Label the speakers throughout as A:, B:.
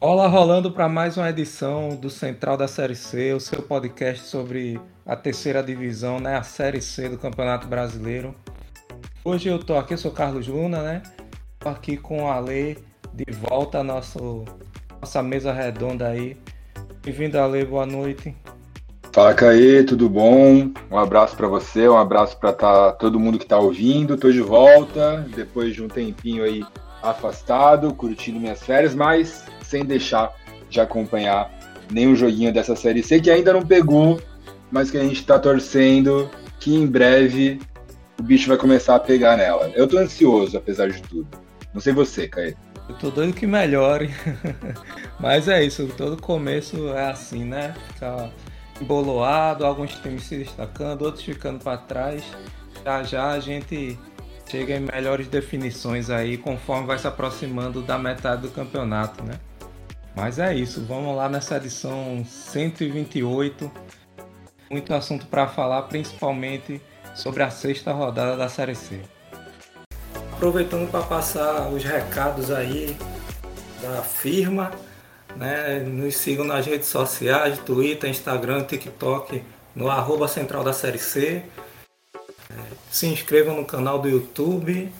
A: Olá, rolando para mais uma edição do Central da Série C, o seu podcast sobre a terceira divisão, né, a Série C do Campeonato Brasileiro. Hoje eu tô aqui, eu sou Carlos Luna, né? Tô aqui com o Ale de volta à nosso, nossa mesa redonda aí. Bem-vindo, Ale, boa noite.
B: Fala, Caê, tudo bom? Um abraço para você, um abraço para tá, todo mundo que está ouvindo. Tô de volta, depois de um tempinho aí afastado, curtindo minhas férias, mas sem deixar de acompanhar nenhum joguinho dessa série C que ainda não pegou, mas que a gente está torcendo que em breve o bicho vai começar a pegar nela. Eu tô ansioso, apesar de tudo. Não sei você, Caê.
A: Eu tô doido que melhore. mas é isso, todo começo é assim, né? Fica emboloado, alguns times se destacando, outros ficando para trás. Já já a gente chega em melhores definições aí conforme vai se aproximando da metade do campeonato, né? Mas é isso, vamos lá nessa edição 128. Muito assunto para falar, principalmente sobre a sexta rodada da Série C. Aproveitando para passar os recados aí da firma, né? Nos sigam nas redes sociais, Twitter, Instagram, TikTok, no arroba central da Série C. Se inscrevam no canal do YouTube,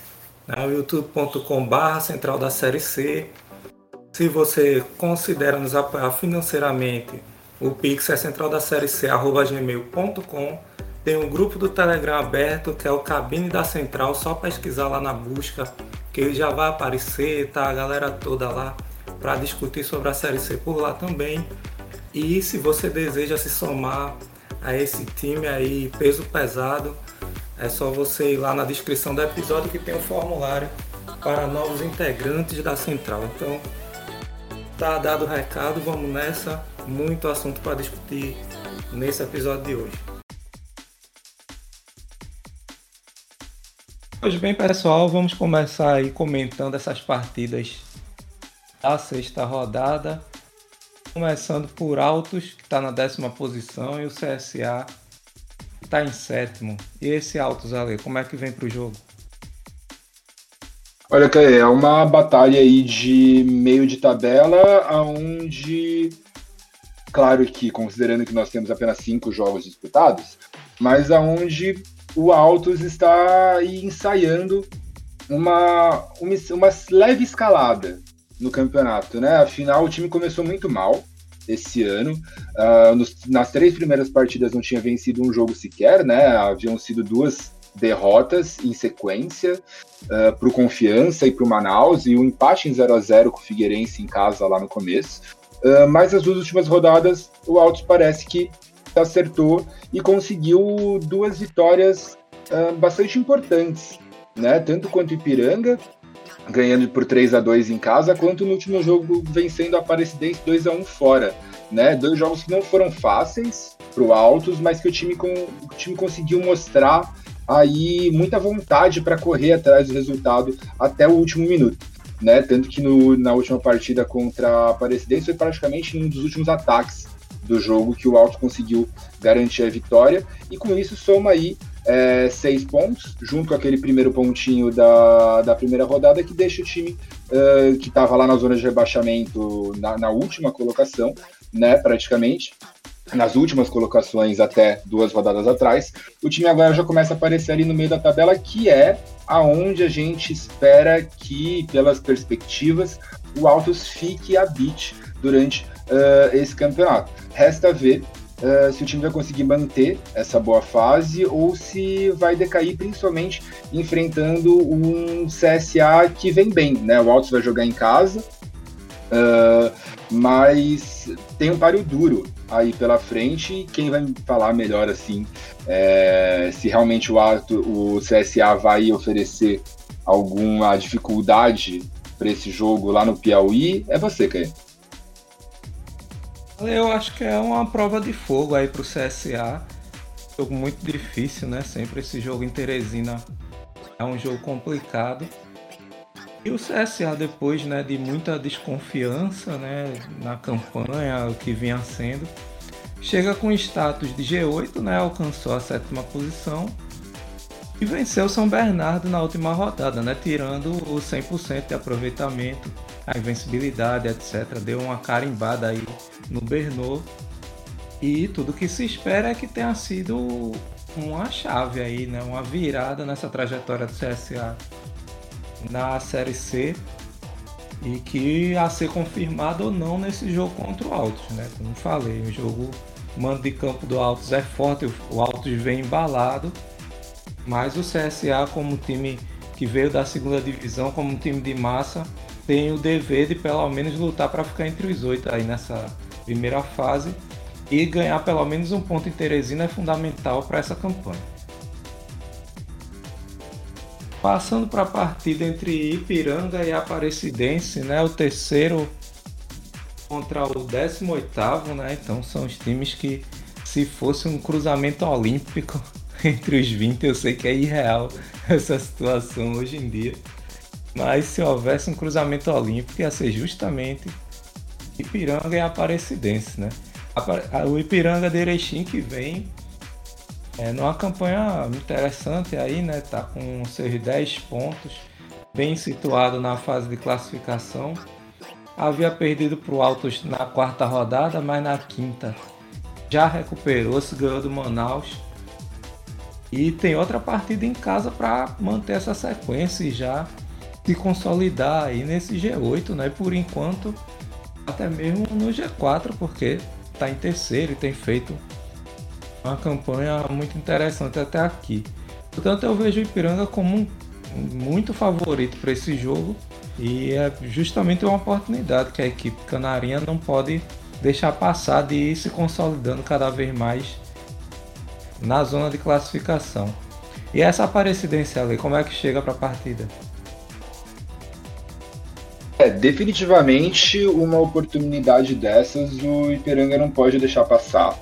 A: né? youtube.com.br central da Série C se você considera nos apoiar financeiramente, o Pix é central da série C, arroba gmail.com. Tem um grupo do Telegram aberto que é o Cabine da Central, só pesquisar lá na busca, que ele já vai aparecer, tá a galera toda lá para discutir sobre a série C por lá também. E se você deseja se somar a esse time aí, peso pesado, é só você ir lá na descrição do episódio que tem um formulário para novos integrantes da central. Então, Tá dado o recado, vamos nessa. Muito assunto para discutir nesse episódio de hoje. Pois bem, pessoal, vamos começar aí comentando essas partidas da sexta rodada. Começando por Altos, que está na décima posição, e o CSA está em sétimo. E esse Altos, Ale, como é que vem para o jogo?
B: Olha, é uma batalha aí de meio de tabela, aonde, claro que considerando que nós temos apenas cinco jogos disputados, mas aonde o Altos está ensaiando uma, uma, uma leve escalada no campeonato, né? Afinal, o time começou muito mal esse ano. Uh, nos, nas três primeiras partidas não tinha vencido um jogo sequer, né? Haviam sido duas derrotas em sequência uh, eh, para o Confiança e para o Manaus e um empate em 0 a 0 com o Figueirense em casa lá no começo. Uh, mas as duas últimas rodadas, o Altos parece que acertou e conseguiu duas vitórias uh, bastante importantes, né? Tanto quanto Ipiranga, ganhando por 3 a 2 em casa, quanto no último jogo vencendo a Aparecidense 2 a 1 fora. Né? Dois jogos que não foram fáceis para o Altos, mas que o time, com, o time conseguiu mostrar aí muita vontade para correr atrás do resultado até o último minuto. Né? Tanto que no, na última partida contra a Aparecidense foi praticamente um dos últimos ataques do jogo que o Alto conseguiu garantir a vitória e com isso soma aí é, seis pontos, junto com aquele primeiro pontinho da, da primeira rodada que deixa o time uh, que estava lá na zona de rebaixamento na, na última colocação, né, praticamente, nas últimas colocações até duas rodadas atrás, o time agora já começa a aparecer ali no meio da tabela, que é aonde a gente espera que, pelas perspectivas, o Autos fique a beat durante uh, esse campeonato. Resta ver uh, se o time vai conseguir manter essa boa fase ou se vai decair, principalmente enfrentando um CSA que vem bem, né? O Autos vai jogar em casa, uh, mas tem um páreo duro aí pela frente quem vai falar melhor assim é, se realmente o, ato, o CSA vai oferecer alguma dificuldade para esse jogo lá no Piauí é você, Caio.
A: Eu acho que é uma prova de fogo aí para o CSA. Jogo muito difícil, né? Sempre esse jogo em Teresina é um jogo complicado. E o CSA depois, né, de muita desconfiança, né, na campanha, o que vinha sendo, chega com status de G8, né, alcançou a sétima posição e venceu São Bernardo na última rodada, né, tirando o 100% de aproveitamento a invencibilidade, etc. Deu uma carimbada aí no Bernot. E tudo que se espera é que tenha sido uma chave aí, né? Uma virada nessa trajetória do CSA na Série C e que a ser confirmado ou não nesse jogo contra o Altos, né? Como falei, o jogo mando de campo do Altos é forte, o Altos vem embalado, mas o CSA como time que veio da segunda divisão, como um time de massa, tem o dever de pelo menos lutar para ficar entre os oito aí nessa primeira fase e ganhar pelo menos um ponto em Teresina é fundamental para essa campanha. Passando para a partida entre Ipiranga e Aparecidense, né, o terceiro contra o 18º, né? Então são os times que se fosse um cruzamento olímpico entre os 20, eu sei que é irreal essa situação hoje em dia. Mas se houvesse um cruzamento olímpico ia ser justamente Ipiranga e Aparecidense, né? O Ipiranga de Erechim que vem é, numa campanha interessante aí, né? Tá com seus 10 pontos, bem situado na fase de classificação. Havia perdido para o Altos na quarta rodada, mas na quinta já recuperou-se, ganhou do Manaus. E tem outra partida em casa para manter essa sequência e já se consolidar aí nesse G8, né? Por enquanto, até mesmo no G4, porque está em terceiro e tem feito uma campanha muito interessante até aqui. Portanto, eu vejo o Ipiranga como um, muito favorito para esse jogo e é justamente uma oportunidade que a equipe canarinha não pode deixar passar de ir se consolidando cada vez mais na zona de classificação. E essa aparecidência ali, como é que chega para a partida?
B: É, definitivamente uma oportunidade dessas o Ipiranga não pode deixar passar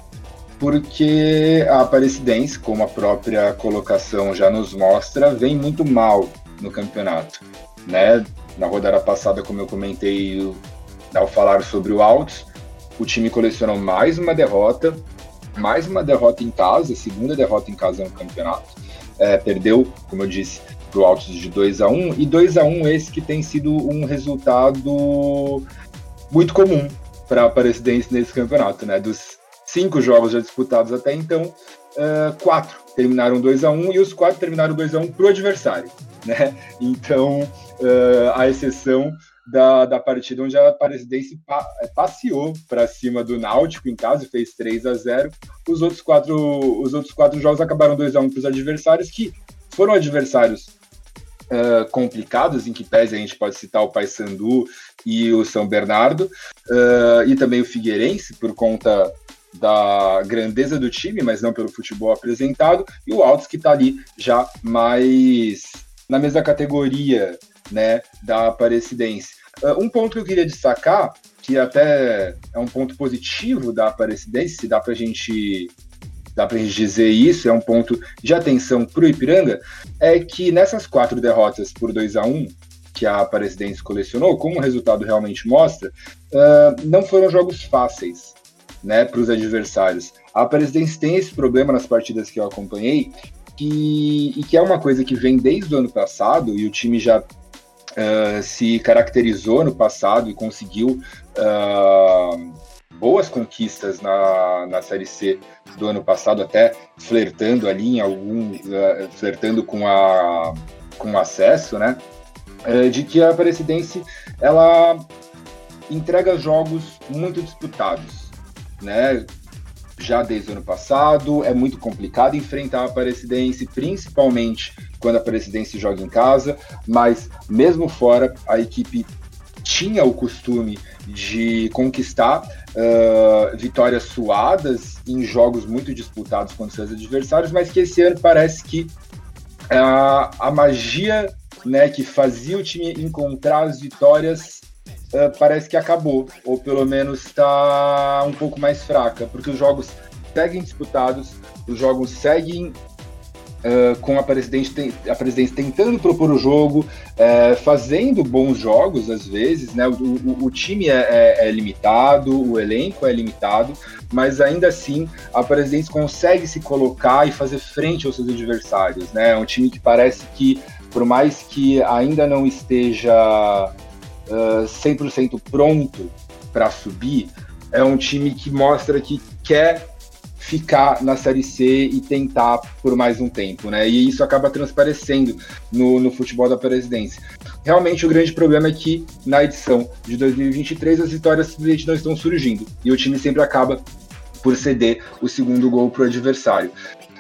B: porque a Aparecidense, como a própria colocação já nos mostra, vem muito mal no campeonato. Né? Na rodada passada, como eu comentei ao falar sobre o Altos, o time colecionou mais uma derrota, mais uma derrota em casa, segunda derrota em casa no campeonato. É, perdeu, como eu disse, para o Altos de 2 a 1 e 2 a 1 esse que tem sido um resultado muito comum para a Aparecidense nesse campeonato, né? Dos cinco jogos já disputados até então, uh, quatro terminaram 2 a 1 um, e os quatro terminaram 2 a 1 um para o adversário. Né? Então, uh, a exceção da, da partida onde a Aparecidense pa, passeou para cima do Náutico em casa e fez 3 a 0 os outros quatro, os outros quatro jogos acabaram 2 a 1 para os adversários, que foram adversários Uh, complicados, em que pese a gente pode citar o Paysandu e o São Bernardo, uh, e também o Figueirense, por conta da grandeza do time, mas não pelo futebol apresentado, e o Altos que está ali já mais na mesma categoria né, da Aparecidense. Uh, um ponto que eu queria destacar, que até é um ponto positivo da Aparecidense, se dá para gente dá para dizer isso, é um ponto de atenção para o Ipiranga, é que nessas quatro derrotas por 2 a 1 que a Aparecidense colecionou, como o resultado realmente mostra, uh, não foram jogos fáceis né, para os adversários. A Presidência tem esse problema nas partidas que eu acompanhei, que, e que é uma coisa que vem desde o ano passado, e o time já uh, se caracterizou no passado e conseguiu uh, boas conquistas na, na Série C do ano passado, até flertando ali em algum, uh, flertando com, a, com acesso, né? de que a Aparecidense ela entrega jogos muito disputados né? Já desde o ano passado, é muito complicado enfrentar a Aparecidense, principalmente quando a Aparecidense joga em casa, mas mesmo fora, a equipe tinha o costume de conquistar uh, vitórias suadas em jogos muito disputados contra seus adversários, mas que esse ano parece que uh, a magia né, que fazia o time encontrar as vitórias parece que acabou, ou pelo menos está um pouco mais fraca, porque os jogos seguem disputados, os jogos seguem Uh, com a presidente, a presidente tentando propor o jogo, uh, fazendo bons jogos às vezes, né? O, o, o time é, é, é, limitado, o elenco é limitado, mas ainda assim a presidente consegue se colocar e fazer frente aos seus adversários, né? É um time que parece que, por mais que ainda não esteja uh, 100% pronto para subir, é um time que mostra que quer ficar na Série C e tentar por mais um tempo, né? E isso acaba transparecendo no, no futebol da presidência. Realmente o grande problema é que na edição de 2023 as vitórias simplesmente não estão surgindo e o time sempre acaba por ceder o segundo gol para o adversário.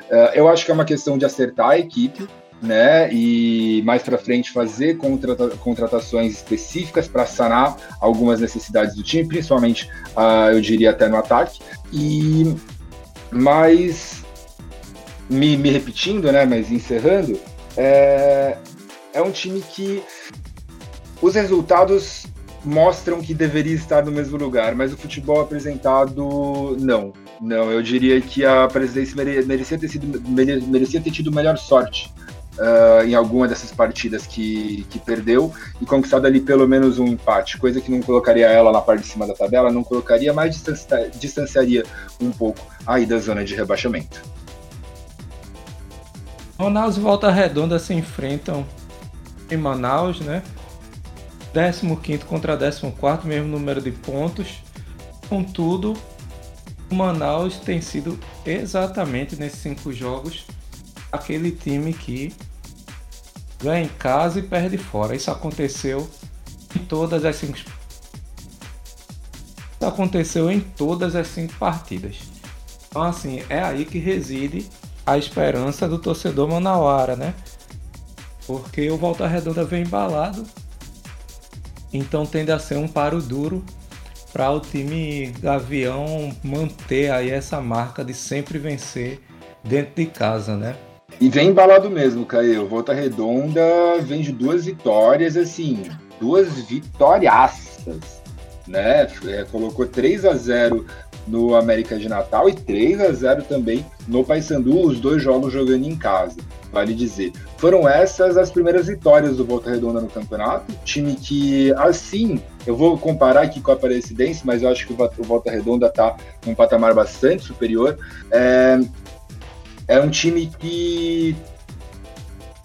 B: Uh, eu acho que é uma questão de acertar a equipe, né? E mais para frente fazer contrata contratações específicas para sanar algumas necessidades do time, principalmente, uh, eu diria até no ataque. E mas me, me repetindo, né? Mas encerrando, é, é um time que os resultados mostram que deveria estar no mesmo lugar, mas o futebol apresentado não. Não, eu diria que a presidência merecia ter, sido, merecia ter tido melhor sorte uh, em alguma dessas partidas que, que perdeu e conquistado ali pelo menos um empate, coisa que não colocaria ela na parte de cima da tabela, não colocaria, mas distanciaria um pouco aí da zona de rebaixamento.
A: Manaus e Volta Redonda se enfrentam em Manaus, né? 15 contra 14, mesmo número de pontos. Contudo, o Manaus tem sido exatamente nesses cinco jogos aquele time que ganha em casa e perde fora. Isso aconteceu em todas as cinco. Isso aconteceu em todas as cinco partidas. Então assim, é aí que reside a esperança do torcedor manauara, né? Porque o Volta Redonda vem embalado, então tende a ser um paro duro para o time Gavião manter aí essa marca de sempre vencer dentro de casa, né?
B: E vem embalado mesmo, Caio. Volta Redonda vem de duas vitórias, assim, duas vitóriaças, né? É, colocou 3 a 0 no América de Natal e 3 a 0 também no Paysandu, os dois jogos jogando em casa, vale dizer. Foram essas as primeiras vitórias do Volta Redonda no campeonato, time que, assim, eu vou comparar aqui com a Aparecidense, mas eu acho que o Volta Redonda está num patamar bastante superior. É, é um time que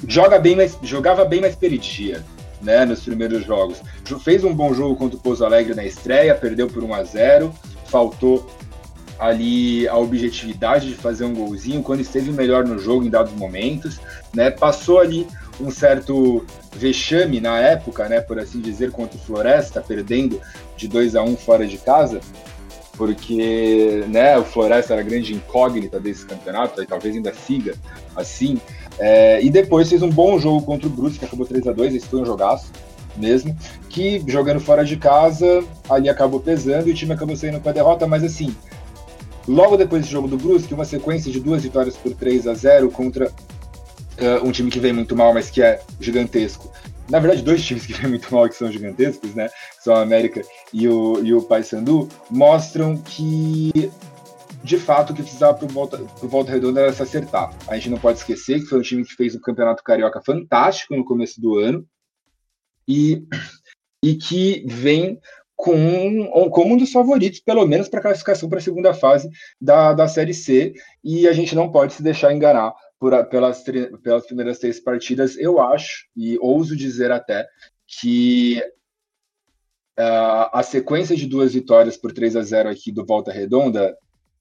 B: joga bem, mas jogava bem, mas perdia, né, nos primeiros jogos. Fez um bom jogo contra o Pouso Alegre na estreia, perdeu por 1 a 0, faltou ali a objetividade de fazer um golzinho quando esteve melhor no jogo em dados momentos, né? Passou ali um certo vexame na época, né, por assim dizer, contra o Floresta, perdendo de 2 a 1 fora de casa, porque né, o Floresta era a grande incógnita desse campeonato, e talvez ainda siga assim. É, e depois fez um bom jogo contra o Brusque, que acabou 3 a 2 esse foi um jogaço mesmo, que jogando fora de casa, ali acabou pesando e o time acabou saindo com a derrota, mas assim, logo depois do jogo do Brusque, uma sequência de duas vitórias por 3 a 0 contra uh, um time que vem muito mal, mas que é gigantesco, na verdade, dois times que vêm muito mal, que são gigantescos, né? São a América e o, e o Paysandu, mostram que de fato, o que precisava para Volta, Volta Redonda era se acertar. A gente não pode esquecer que foi um time que fez um campeonato carioca fantástico no começo do ano e, e que vem com como um dos favoritos, pelo menos para a classificação para a segunda fase da, da Série C. E a gente não pode se deixar enganar por, pelas, pelas primeiras três partidas, eu acho, e ouso dizer até, que uh, a sequência de duas vitórias por 3 a 0 aqui do Volta Redonda,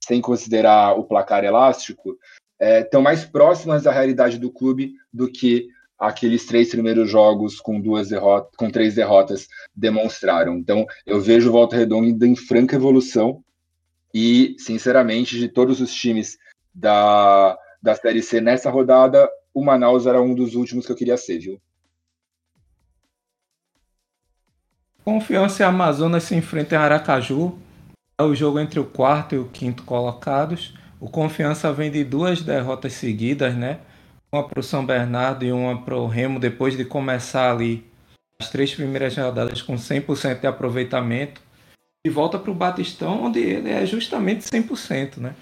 B: sem considerar o placar elástico, estão é, mais próximas da realidade do clube do que aqueles três primeiros jogos com duas derrotas, com três derrotas demonstraram. Então, eu vejo o Volta Redonda em franca evolução e, sinceramente, de todos os times da da Série C nessa rodada, o Manaus era um dos últimos que eu queria ser, viu?
A: Confiança e Amazonas se enfrentam em Aracaju. É o jogo entre o quarto e o quinto colocados. O Confiança vem de duas derrotas seguidas, né? Uma para o São Bernardo e uma para o Remo, depois de começar ali as três primeiras rodadas com 100% de aproveitamento. E volta para o Batistão, onde ele é justamente 100%, né?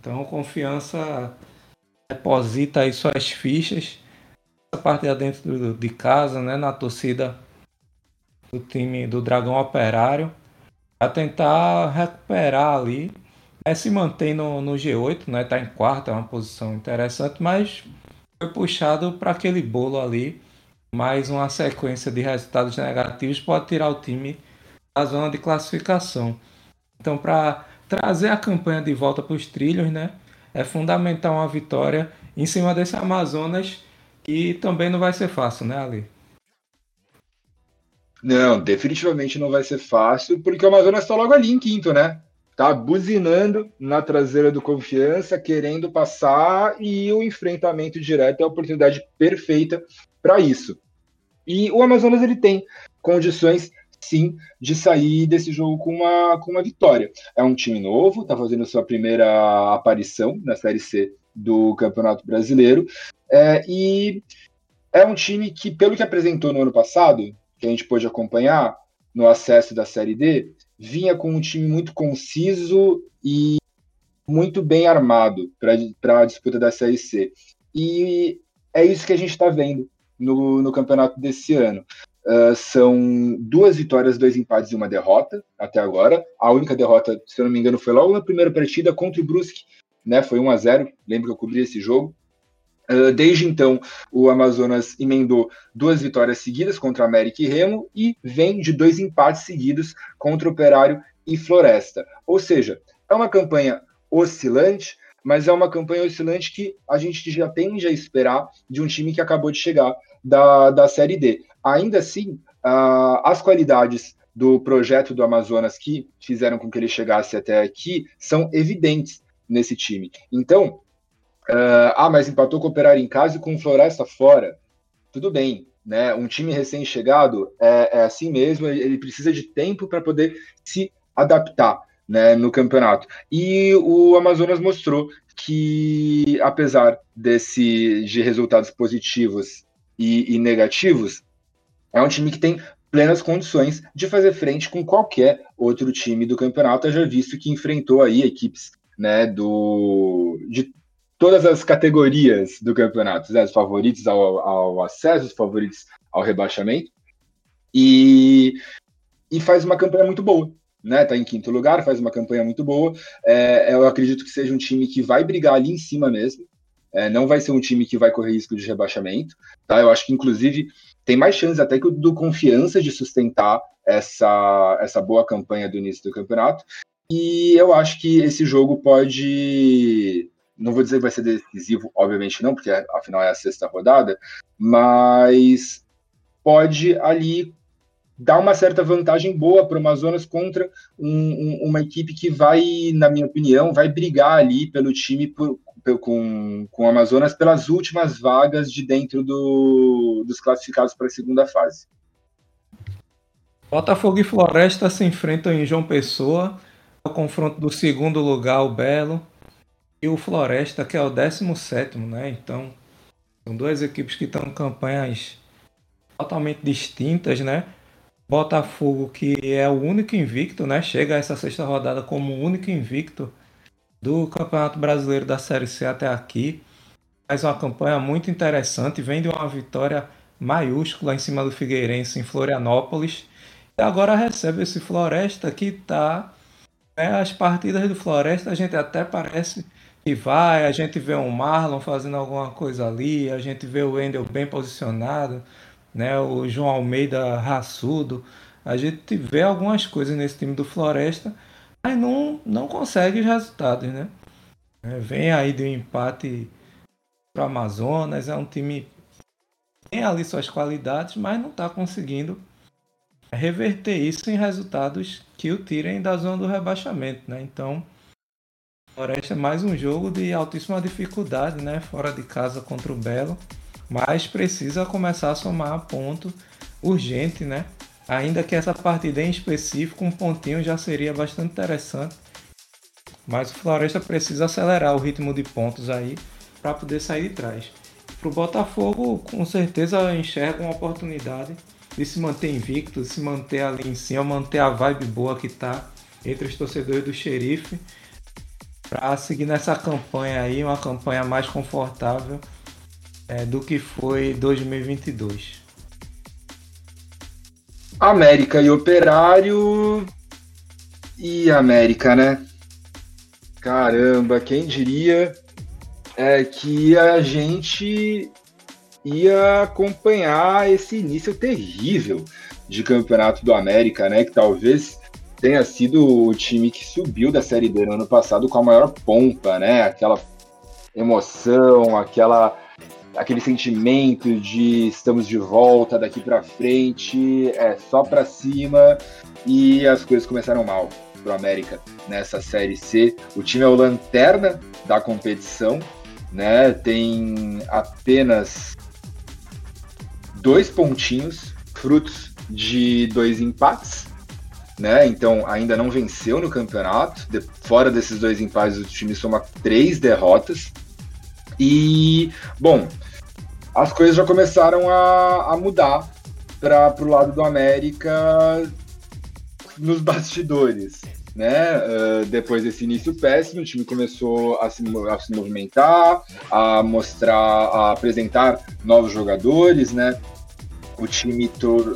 A: Então, confiança deposita aí suas fichas essa parte dentro de casa, né, na torcida do time do Dragão Operário, para tentar recuperar ali. É, se mantém no, no G8, né, tá em quarto, é uma posição interessante, mas foi puxado para aquele bolo ali mas uma sequência de resultados negativos pode tirar o time da zona de classificação. Então, para trazer a campanha de volta para os trilhos, né, é fundamental uma vitória em cima desse Amazonas que também não vai ser fácil, né, Ali?
B: Não, definitivamente não vai ser fácil, porque o Amazonas está logo ali em quinto, né? Tá buzinando na traseira do Confiança, querendo passar, e o enfrentamento direto é a oportunidade perfeita para isso. E o Amazonas ele tem condições sim de sair desse jogo com uma, com uma vitória. É um time novo, está fazendo sua primeira aparição na Série C do Campeonato Brasileiro, é, e é um time que, pelo que apresentou no ano passado, que a gente pôde acompanhar no acesso da Série D, vinha com um time muito conciso e muito bem armado para a disputa da Série C. E é isso que a gente está vendo no, no campeonato desse ano. Uh, são duas vitórias, dois empates e uma derrota até agora. A única derrota, se eu não me engano, foi logo na primeira partida contra o Brusque, né? Foi 1 a 0 Lembro que eu cobri esse jogo. Uh, desde então, o Amazonas emendou duas vitórias seguidas contra América e Remo e vem de dois empates seguidos contra Operário e Floresta. Ou seja, é uma campanha oscilante, mas é uma campanha oscilante que a gente já tende a esperar de um time que acabou de chegar da, da Série D. Ainda assim, uh, as qualidades do projeto do Amazonas que fizeram com que ele chegasse até aqui são evidentes nesse time. Então, uh, ah, mas empatou com o Operário em casa e com o Floresta fora. Tudo bem, né? Um time recém-chegado é, é, assim mesmo, ele precisa de tempo para poder se adaptar. Né, no campeonato. E o Amazonas mostrou que, apesar desse, de resultados positivos e, e negativos, é um time que tem plenas condições de fazer frente com qualquer outro time do campeonato, já visto que enfrentou aí equipes né, do, de todas as categorias do campeonato, né, os favoritos ao, ao acesso, os favoritos ao rebaixamento, e, e faz uma campanha muito boa. Né, tá em quinto lugar, faz uma campanha muito boa. É, eu acredito que seja um time que vai brigar ali em cima mesmo. É, não vai ser um time que vai correr risco de rebaixamento. Tá? Eu acho que, inclusive, tem mais chance até que o do Confiança de sustentar essa, essa boa campanha do início do campeonato. E eu acho que esse jogo pode. Não vou dizer que vai ser decisivo, obviamente não, porque afinal é a sexta rodada, mas pode ali dar uma certa vantagem boa para o Amazonas contra um, um, uma equipe que vai, na minha opinião, vai brigar ali pelo time por, com, com o Amazonas pelas últimas vagas de dentro do, dos classificados para a segunda fase.
A: Botafogo e Floresta se enfrentam em João Pessoa, o confronto do segundo lugar, o Belo, e o Floresta, que é o 17, né? Então, são duas equipes que estão em campanhas totalmente distintas, né? Botafogo, que é o único invicto, né? Chega a essa sexta rodada como o único invicto do Campeonato Brasileiro da Série C até aqui. Faz uma campanha muito interessante, vem de uma vitória maiúscula em cima do Figueirense em Florianópolis. E agora recebe esse Floresta que está. Né, as partidas do Floresta a gente até parece que vai, a gente vê um Marlon fazendo alguma coisa ali, a gente vê o Wendel bem posicionado, né? O João Almeida raçudo. A gente vê algumas coisas nesse time do Floresta, mas não, não consegue os resultados, né? É, vem aí de um empate para Amazonas, é um time que tem ali suas qualidades, mas não está conseguindo reverter isso em resultados que o tirem da zona do rebaixamento, né? Então, Floresta é mais um jogo de altíssima dificuldade, né? Fora de casa contra o Belo mas precisa começar a somar ponto urgente, né? Ainda que essa partida em específico, um pontinho já seria bastante interessante. Mas o Floresta precisa acelerar o ritmo de pontos aí para poder sair de trás. Para o Botafogo, com certeza enxerga uma oportunidade de se manter invicto, de se manter ali em cima, manter a vibe boa que está entre os torcedores do Xerife, para seguir nessa campanha aí, uma campanha mais confortável é, do que foi 2022.
B: América e Operário e América, né? Caramba, quem diria é que a gente ia acompanhar esse início terrível de campeonato do América, né? Que talvez tenha sido o time que subiu da Série B no ano passado com a maior pompa, né? Aquela emoção, aquela aquele sentimento de estamos de volta daqui para frente, é só para cima e as coisas começaram mal pro América nessa série C. O time é o lanterna da competição, né? Tem apenas dois pontinhos, frutos de dois empates, né? Então ainda não venceu no campeonato. De, fora desses dois empates, o time soma três derrotas. E, bom, as coisas já começaram a, a mudar para o lado do América nos bastidores. Né? Uh, depois desse início péssimo, o time começou a se, a se movimentar, a mostrar, a apresentar novos jogadores, né? O time,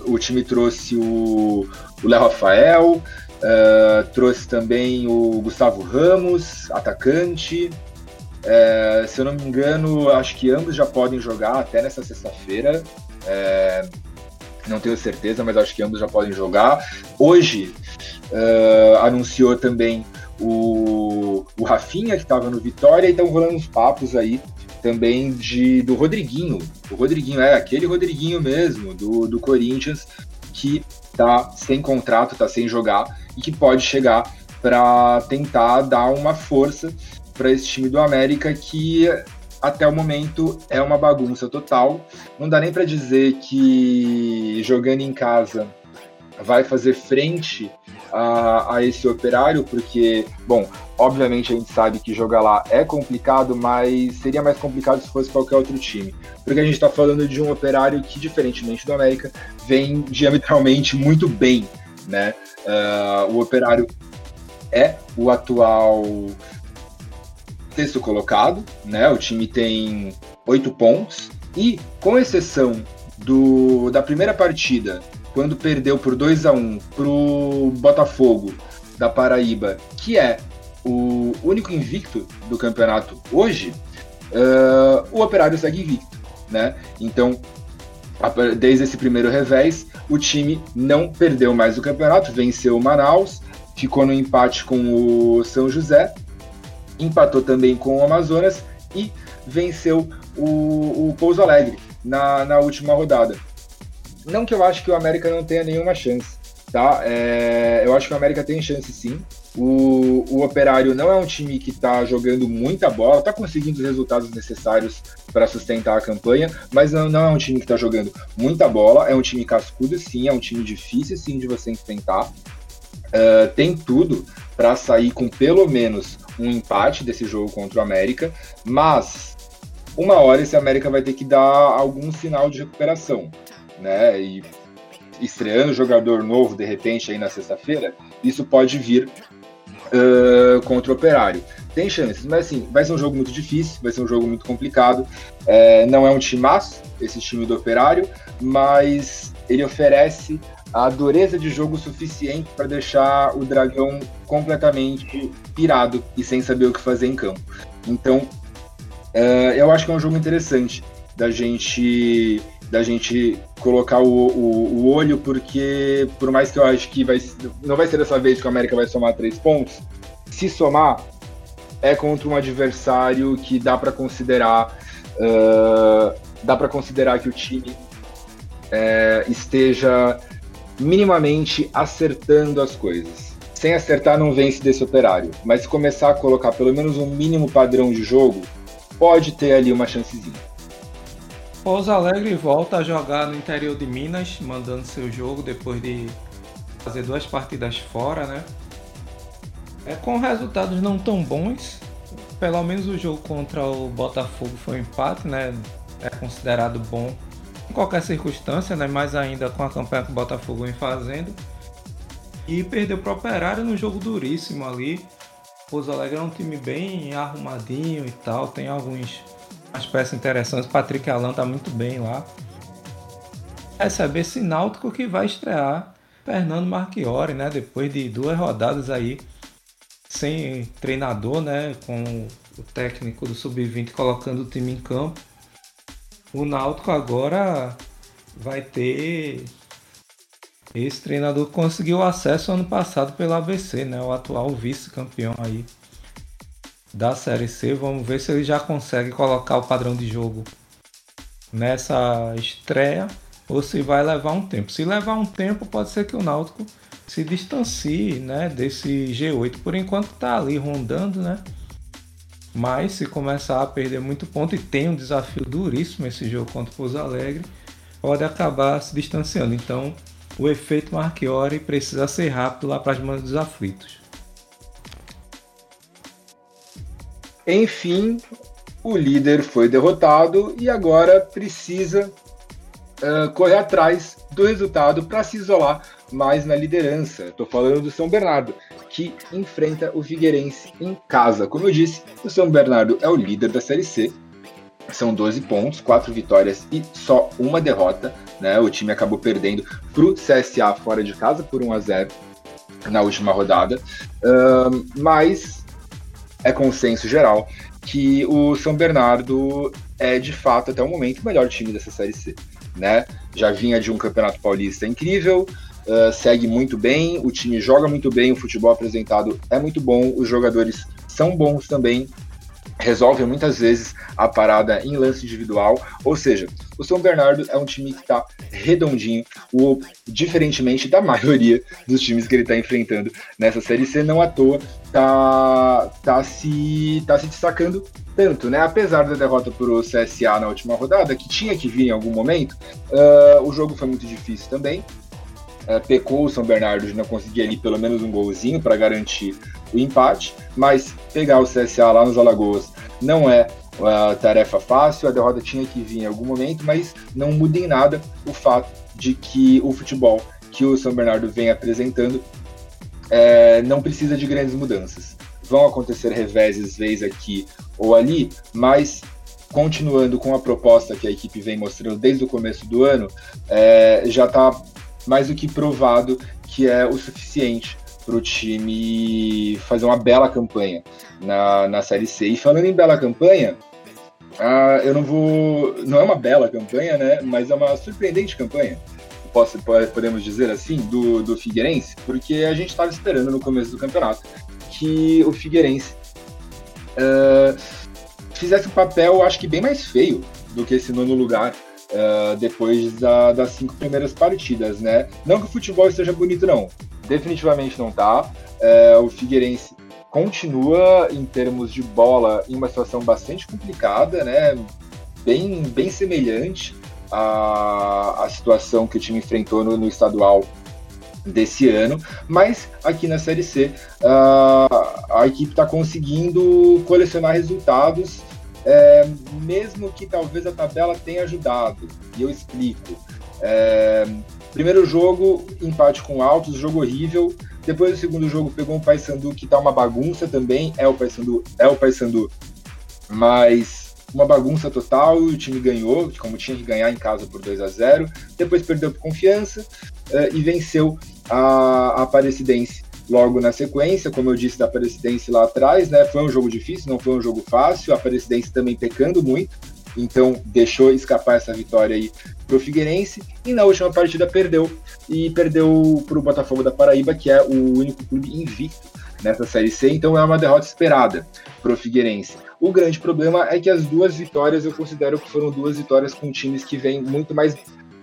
B: o time trouxe o Léo Rafael, uh, trouxe também o Gustavo Ramos, atacante. Uh, se eu não me engano, acho que ambos já podem jogar até nessa sexta-feira. Uh, não tenho certeza, mas acho que ambos já podem jogar. Hoje anunciou também o, o Rafinha, que estava no Vitória, e estão rolando uns papos aí também de, do Rodriguinho. O Rodriguinho é aquele Rodriguinho mesmo, do, do Corinthians, que tá sem contrato, tá sem jogar e que pode chegar para tentar dar uma força para esse time do América que até o momento é uma bagunça total. Não dá nem para dizer que jogando em casa vai fazer frente a, a, esse operário, porque, bom, obviamente a gente sabe que jogar lá é complicado, mas seria mais complicado se fosse qualquer outro time. Porque a gente está falando de um operário que, diferentemente do América, vem diametralmente muito bem, né? Uh, o operário é o atual sexto colocado, né? O time tem oito pontos e, com exceção do, da primeira partida quando perdeu por 2 a 1 pro Botafogo da Paraíba, que é o único invicto do campeonato hoje, uh, o Operário segue invicto, né? Então, desde esse primeiro revés, o time não perdeu mais o campeonato, venceu o Manaus, ficou no empate com o São José, empatou também com o Amazonas e venceu o, o Pouso Alegre na, na última rodada. Não que eu acho que o América não tenha nenhuma chance, tá? É, eu acho que o América tem chance sim. O, o Operário não é um time que está jogando muita bola, está conseguindo os resultados necessários para sustentar a campanha, mas não, não, é um time que está jogando muita bola. É um time cascudo, sim, é um time difícil, sim, de você enfrentar. Uh, tem tudo para sair com pelo menos um empate desse jogo contra o América, mas uma hora esse América vai ter que dar algum sinal de recuperação né? E estreando jogador novo de repente aí na sexta-feira, isso pode vir uh, contra o Operário. Tem chances, mas assim, vai ser um jogo muito difícil, vai ser um jogo muito complicado. É, não é um timaço, esse time do Operário, mas ele oferece a dureza de jogo suficiente para deixar o Dragão completamente pirado e sem saber o que fazer em campo. Então, uh, eu acho que é um jogo interessante da gente da gente colocar o, o, o, olho, porque por mais que eu acho que vai, não vai ser dessa vez que o América vai somar três pontos, se somar, é contra um adversário que dá para considerar uh, dá para considerar que o time uh, esteja minimamente acertando as coisas. Sem acertar não vence desse operário, mas se começar a colocar pelo menos um mínimo padrão de jogo, pode ter ali uma chancezinha.
A: Pouso Alegre volta a jogar no interior de Minas, mandando seu jogo depois de fazer duas partidas fora, né? É, com resultados não tão bons, pelo menos o jogo contra o Botafogo foi um empate, né? É considerado bom qualquer circunstância, né? Mais ainda com a campanha que o Botafogo vem fazendo. E perdeu para o Operário no jogo duríssimo ali. Pouso Alegre é um time bem arrumadinho e tal, tem alguns as peças interessantes. Patrick Alan tá muito bem lá. Receber esse Náutico que vai estrear Fernando Marchiori, né? Depois de duas rodadas aí sem treinador, né? Com o técnico do Sub-20 colocando o time em campo. O Náutico agora vai ter esse treinador conseguiu acesso ano passado pelo ABC, né? O atual vice-campeão aí da Série C. Vamos ver se ele já consegue colocar o padrão de jogo nessa estreia ou se vai levar um tempo. Se levar um tempo, pode ser que o Náutico se distancie, né, desse G8. Por enquanto está ali rondando, né? Mas se começar a perder muito ponto e tem um desafio duríssimo esse jogo contra o Pouso Alegre, pode acabar se distanciando. Então, o efeito Marchiori precisa ser rápido lá para as mãos dos aflitos.
B: Enfim, o líder foi derrotado e agora precisa uh, correr atrás do resultado para se isolar mais na liderança. Estou falando do São Bernardo, que enfrenta o Figueirense em casa. Como eu disse, o São Bernardo é o líder da Série C. São 12 pontos, 4 vitórias e só uma derrota. Né? O time acabou perdendo para o CSA fora de casa por 1 a 0 na última rodada. Uh, mas é consenso geral que o São Bernardo é de fato até o momento o melhor time dessa Série C. Né? Já vinha de um campeonato paulista incrível, uh, segue muito bem, o time joga muito bem, o futebol apresentado é muito bom, os jogadores são bons também, resolvem muitas vezes a parada em lance individual, ou seja, o São Bernardo é um time que está redondinho, o, diferentemente da maioria dos times que ele está enfrentando nessa Série C, não à toa tá, tá, se, tá se destacando tanto, né? Apesar da derrota para o CSA na última rodada, que tinha que vir em algum momento, uh, o jogo foi muito difícil também, é, pecou o São Bernardo de não conseguir ali pelo menos um golzinho para garantir o empate, mas pegar o CSA lá nos Alagoas não é uh, tarefa fácil, a derrota tinha que vir em algum momento, mas não muda em nada o fato de que o futebol que o São Bernardo vem apresentando é, não precisa de grandes mudanças. Vão acontecer reveses, vez aqui ou ali, mas continuando com a proposta que a equipe vem mostrando desde o começo do ano, é, já está mais do que provado que é o suficiente para o time fazer uma bela campanha na, na Série C. E falando em bela campanha, ah, eu não vou. Não é uma bela campanha, né? Mas é uma surpreendente campanha, posso, podemos dizer assim, do, do Figueirense, porque a gente estava esperando no começo do campeonato que o Figueirense uh, fizesse um papel, acho que bem mais feio do que esse nono lugar uh, depois da, das cinco primeiras partidas, né? Não que o futebol esteja bonito, não. Definitivamente não tá. Uh, o Figueirense continua, em termos de bola, em uma situação bastante complicada, né? Bem, bem semelhante à, à situação que o time enfrentou no, no estadual desse ano, mas aqui na Série C uh, a equipe está conseguindo colecionar resultados é, mesmo que talvez a tabela tenha ajudado. E eu explico. É, primeiro jogo, empate com altos, jogo horrível. Depois do segundo jogo, pegou um Paysandu que tá uma bagunça também. É o Paysandu, é o Paysandu, mas uma bagunça total. E o time ganhou, como tinha que ganhar em casa por 2 a 0 Depois perdeu por confiança é, e venceu a, a Aparecidense logo na sequência, como eu disse da Aparecidense lá atrás, né? Foi um jogo difícil, não foi um jogo fácil, a Aparecidense também pecando muito, então deixou escapar essa vitória aí pro Figueirense e na última partida perdeu e perdeu pro Botafogo da Paraíba, que é o único clube invicto nessa série C, então é uma derrota esperada pro Figueirense. O grande problema é que as duas vitórias eu considero que foram duas vitórias com times que vêm muito mais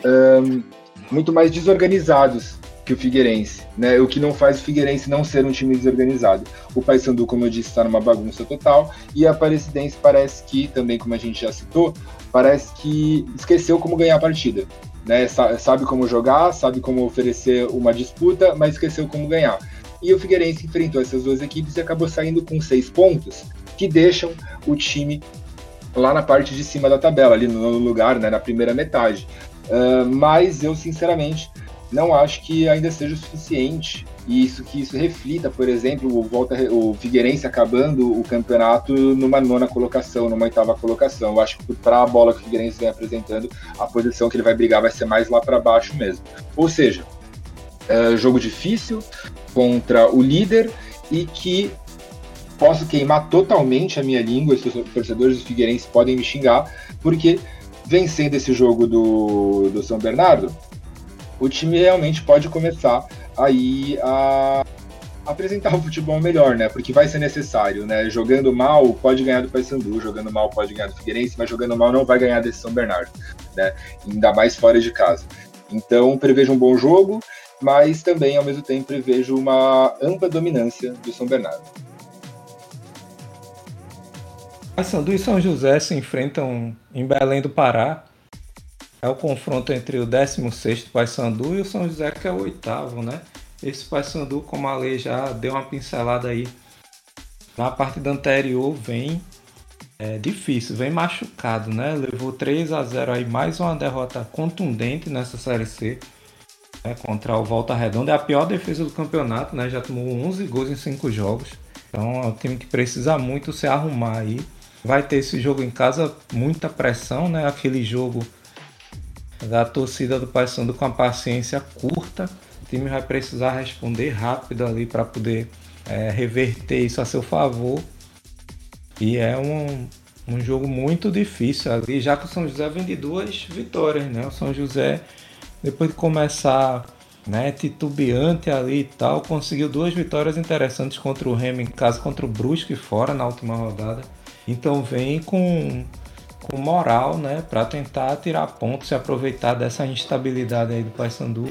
B: um, muito mais desorganizados que o Figueirense, né? O que não faz o Figueirense não ser um time desorganizado. O Paysandu, como eu disse, está numa bagunça total e a Aparecidense parece que, também como a gente já citou, parece que esqueceu como ganhar a partida. Né? Sabe como jogar, sabe como oferecer uma disputa, mas esqueceu como ganhar. E o Figueirense enfrentou essas duas equipes e acabou saindo com seis pontos, que deixam o time lá na parte de cima da tabela, ali no lugar, né, na primeira metade. Uh, mas eu, sinceramente, não acho que ainda seja o suficiente e isso que isso reflita, por exemplo, o volta o Figueirense acabando o campeonato numa nona colocação, numa oitava colocação. Eu acho que para a bola que o Figueirense vem apresentando, a posição que ele vai brigar vai ser mais lá para baixo mesmo. Ou seja, é jogo difícil contra o líder e que posso queimar totalmente a minha língua, os torcedores do Figueirense podem me xingar, porque vencendo esse jogo do, do São Bernardo, o time realmente pode começar aí a apresentar um futebol melhor, né? Porque vai ser necessário, né? Jogando mal, pode ganhar do Paysandu, jogando mal, pode ganhar do Figueirense, mas jogando mal não vai ganhar desse São Bernardo, né? Ainda mais fora de casa. Então, prevejo um bom jogo, mas também, ao mesmo tempo, prevejo uma ampla dominância do São Bernardo.
A: Paysandu e São José se enfrentam em Belém do Pará. É o confronto entre o 16º Paysandu e o São José, que é o oitavo, né? Esse Paysandu, como a lei já deu uma pincelada aí, na partida anterior vem é, difícil, vem machucado, né? Levou 3 a 0 aí, mais uma derrota contundente nessa Série C. Né, contra o Volta Redonda, é a pior defesa do campeonato, né? Já tomou 11 gols em 5 jogos. Então é um time que precisa muito se arrumar aí. Vai ter esse jogo em casa, muita pressão, né? Aquele jogo da torcida do Paysandu com a paciência curta time vai precisar responder rápido ali para poder é, reverter isso a seu favor. E é um, um jogo muito difícil ali, já que o São José vem de duas vitórias, né? O São José, depois de começar né, titubeante ali e tal, conseguiu duas vitórias interessantes contra o Remo em casa, contra o Brusque fora na última rodada. Então vem com, com moral, né, para tentar tirar pontos e aproveitar dessa instabilidade aí do Paysandu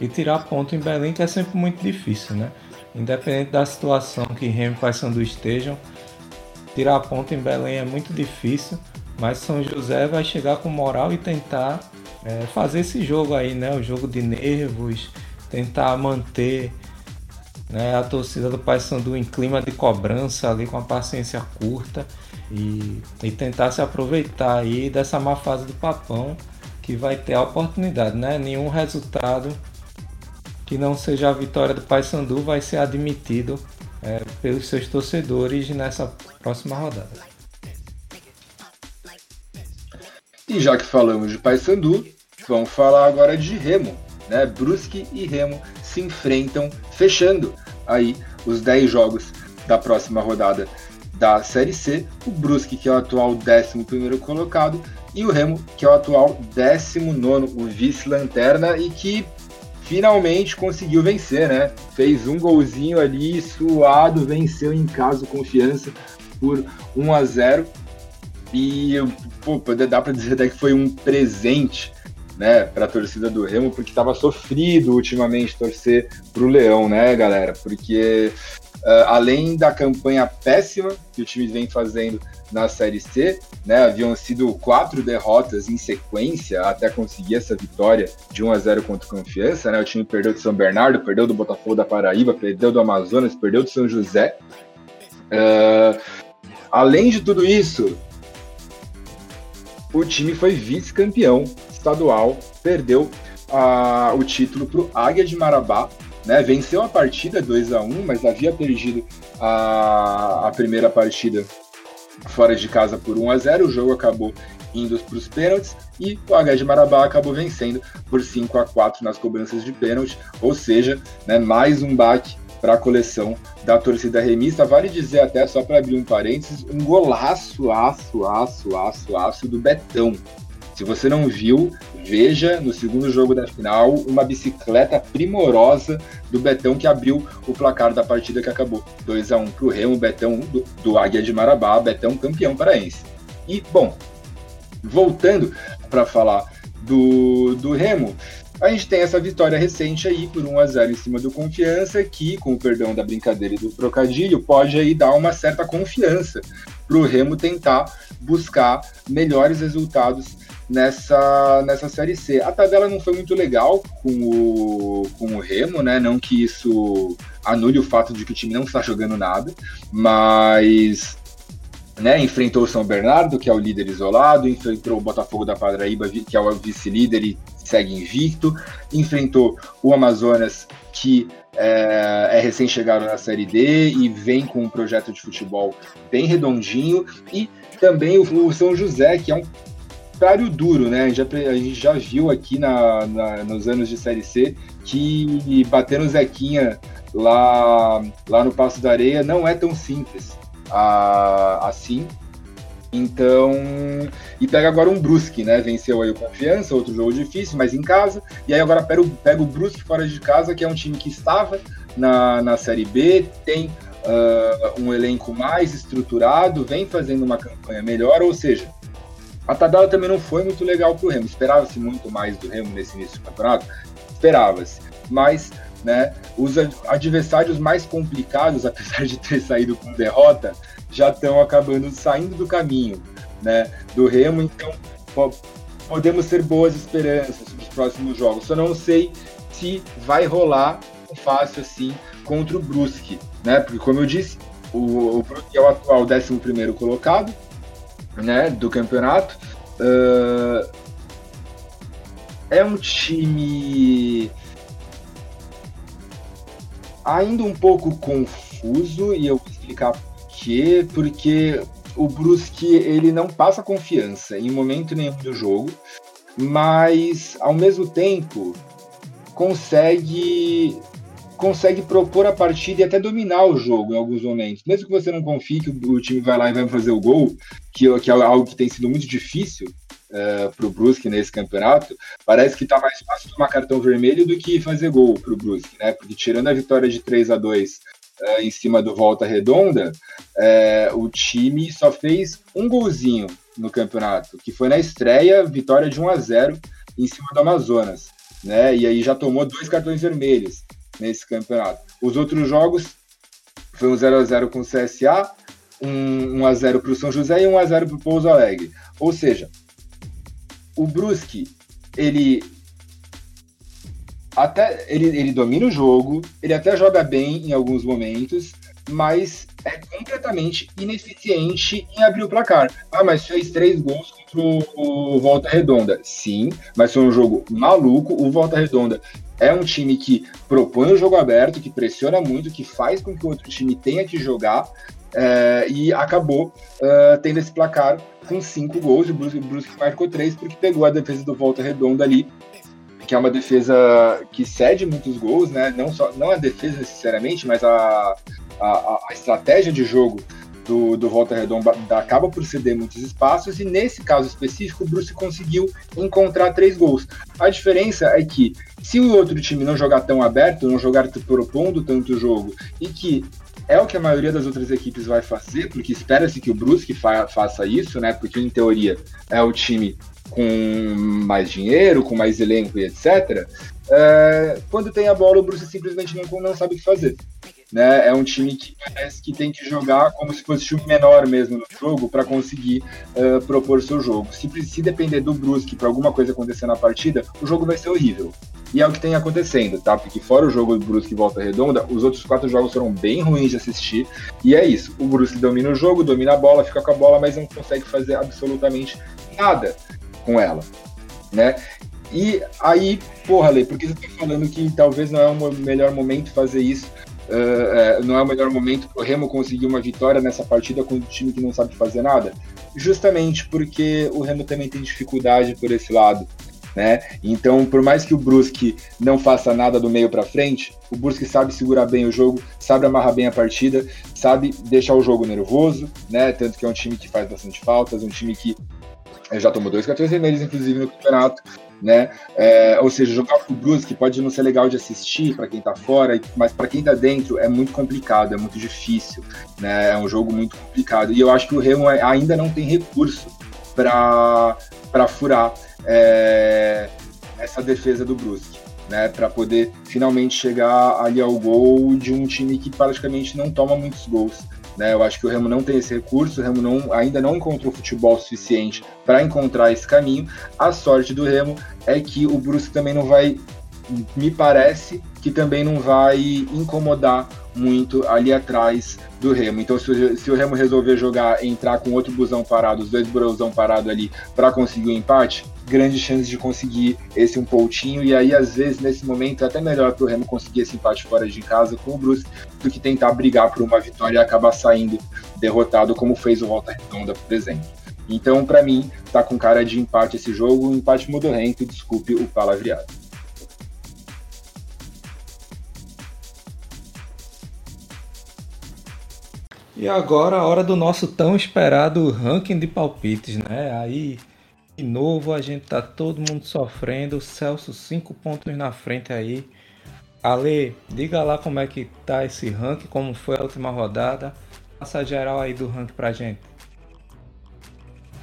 A: e tirar ponto em Belém, que é sempre muito difícil, né? Independente da situação que Remo e Paysandu estejam, tirar ponto em Belém é muito difícil, mas São José vai chegar com moral e tentar é, fazer esse jogo aí, né? O jogo de nervos, tentar manter né, a torcida do Paysandu em clima de cobrança ali com a paciência curta e, e tentar se aproveitar aí dessa má fase do Papão que vai ter a oportunidade, né? Nenhum resultado que não seja a vitória do Paysandu vai ser admitido é, pelos seus torcedores nessa próxima rodada.
B: E já que falamos de Paysandu, vamos falar agora de Remo. Né? Brusque e Remo se enfrentam, fechando aí os 10 jogos da próxima rodada da Série C. O Brusque, que é o atual 11 colocado, e o Remo, que é o atual 19, o vice-lanterna, e que finalmente conseguiu vencer, né? Fez um golzinho ali, suado, venceu em casa confiança por 1 a 0 e pô, dá para dizer até que foi um presente né, para a torcida do Remo, porque estava sofrido ultimamente torcer para o Leão, né, galera? Porque Uh, além da campanha péssima que o time vem fazendo na Série C, né, haviam sido quatro derrotas em sequência até conseguir essa vitória de 1 a 0 contra o Confiança. Né, o time perdeu de São Bernardo, perdeu do Botafogo da Paraíba, perdeu do Amazonas, perdeu do São José. Uh, além de tudo isso, o time foi vice-campeão estadual, perdeu o título para o Águia de Marabá né? Venceu a partida 2 a 1 mas havia perdido a, a primeira partida fora de casa por 1 a 0 O jogo acabou indo para os pênaltis e o H de Marabá acabou vencendo por 5 a 4 nas cobranças de pênalti, ou seja, né, mais um baque para a coleção da torcida remista. Vale dizer até, só para abrir um parênteses, um golaço, aço, aço, aço, aço do Betão. Se você não viu, veja no segundo jogo da final uma bicicleta primorosa do Betão que abriu o placar da partida que acabou 2 a 1 para o Remo, Betão do, do Águia de Marabá, Betão campeão paraense. E, bom, voltando para falar do, do Remo, a gente tem essa vitória recente aí por 1 a 0 em cima do Confiança, que, com o perdão da brincadeira e do trocadilho, pode aí dar uma certa confiança para o Remo tentar buscar melhores resultados nessa, nessa Série C. A tabela não foi muito legal com o, com o Remo, né? Não que isso anule o fato de que o time não está jogando nada, mas né, enfrentou o São Bernardo, que é o líder isolado, enfrentou o Botafogo da Paraíba, que é o vice-líder e segue invicto, enfrentou o Amazonas, que é, é recém-chegado na Série D e vem com um projeto de futebol bem redondinho, e também o, o São José, que é um contrário duro, né? A gente já, a gente já viu aqui na, na, nos anos de Série C que bater no Zequinha lá, lá no Passo da Areia não é tão simples assim. Então, e pega agora um Brusque, né? Venceu aí o Confiança, outro jogo difícil, mas em casa. E aí agora pega o, pega o Brusque fora de casa, que é um time que estava na, na Série B, tem uh, um elenco mais estruturado, vem fazendo uma campanha melhor, ou seja, a tabela também não foi muito legal para o Remo. Esperava-se muito mais do Remo nesse início do campeonato? Esperava-se. Mas né, os adversários mais complicados, apesar de ter saído com derrota, já estão acabando saindo do caminho né, do Remo. Então, podemos ter boas esperanças nos próximos jogos. Só não sei se vai rolar fácil assim contra o Brusque, né? Porque como eu disse, o, o Brusque é o atual 11 primeiro colocado, né, do campeonato. Uh, é um time ainda um pouco confuso e eu vou explicar por quê, porque o Brusque ele não passa confiança em momento nenhum do jogo, mas ao mesmo tempo consegue consegue propor a partida e até dominar o jogo em alguns momentos. Mesmo que você não confie que o, time vai lá e vai fazer o gol, que, que é algo que tem sido muito difícil uh, é, para o Brusque nesse campeonato, parece que está mais fácil tomar cartão vermelho do que fazer gol para o Brusque, né? Porque tirando a vitória de 3 a 2 uh, é, em cima do Volta Redonda, uh, o time só fez um golzinho no campeonato, que foi na estreia, vitória de 1 a 0 em cima do Amazonas. Né? E aí já tomou dois cartões vermelhos nesse campeonato. Os outros jogos foi um 0x0 com o CSA, um 1x0 para o São José e um 1x0 para o Pouso Alegre. Ou seja, o Brusque, ele até ele, ele domina o jogo, ele até joga bem em alguns momentos, mas é completamente ineficiente em abrir o placar. Ah, mas fez três gols contra o Volta Redonda. Sim, mas foi um jogo maluco. O Volta Redonda é um time que propõe o jogo aberto, que pressiona muito, que faz com que o outro time tenha que jogar. É, e acabou uh, tendo esse placar com cinco gols. O Brusque, o Brusque marcou três porque pegou a defesa do Volta Redonda ali, que é uma defesa que cede muitos gols, né? Não só não a defesa necessariamente, mas a, a, a estratégia de jogo do, do Volta Redonda acaba por ceder muitos espaços, e nesse caso específico, o Bruce conseguiu encontrar três gols. A diferença é que, se o outro time não jogar tão aberto, não jogar propondo tanto jogo, e que é o que a maioria das outras equipes vai fazer, porque espera-se que o Brusque fa faça isso, né? Porque em teoria é o time com mais dinheiro, com mais elenco e etc. É, quando tem a bola, o Brusque simplesmente não, não sabe o que fazer né? É um time que parece que tem que jogar como se fosse time menor mesmo no jogo para conseguir uh, propor seu jogo. Se, se depender do Brusque para alguma coisa acontecer na partida, o jogo vai ser horrível. E é o que tem acontecendo, tá? Porque fora o jogo do Brusque Volta Redonda, os outros quatro jogos foram bem ruins de assistir. E é isso. O Brusque domina o jogo, domina a bola, fica com a bola, mas não consegue fazer absolutamente nada com ela, né? E aí, porra, Lê, por que você tá falando que talvez não é o melhor momento fazer isso uh, não é o melhor momento para o Remo conseguir uma vitória nessa partida com um time que não sabe fazer nada? Justamente porque o Remo também tem dificuldade por esse lado. Né? Então, por mais que o Brusque não faça nada do meio para frente, o Brusque sabe segurar bem o jogo, sabe amarrar bem a partida, sabe deixar o jogo nervoso, né? Tanto que é um time que faz bastante faltas, um time que já tomou dois cartões vermelhos, inclusive, no campeonato né? É, ou seja, jogar o Brusque pode não ser legal de assistir para quem está fora, mas para quem está dentro é muito complicado, é muito difícil, né? É um jogo muito complicado. E eu acho que o Remo ainda não tem recurso para furar é, essa defesa do Brusque. Né, para poder finalmente chegar ali ao gol de um time que praticamente não toma muitos gols. Né? Eu acho que o Remo não tem esse recurso, o Remo não, ainda não encontrou futebol suficiente para encontrar esse caminho. A sorte do Remo é que o Brusque também não vai, me parece que também não vai incomodar muito ali atrás do Remo. Então, se o, se o Remo resolver jogar, entrar com outro busão parado, os dois busão parados ali para conseguir o um empate, grande chance de conseguir esse um pontinho. E aí, às vezes, nesse momento, é até melhor para o Remo conseguir esse empate fora de casa com o Brusque do que tentar brigar por uma vitória e acabar saindo derrotado, como fez o Volta Redonda, por exemplo. Então, para mim, tá com cara de empate esse jogo, um empate modorrento, desculpe o palavreado.
A: E agora a hora do nosso tão esperado ranking de palpites, né? Aí, de novo, a gente tá todo mundo sofrendo. Celso, cinco pontos na frente aí. Ale, diga lá como é que tá esse ranking, como foi a última rodada. Passa geral aí do ranking pra gente.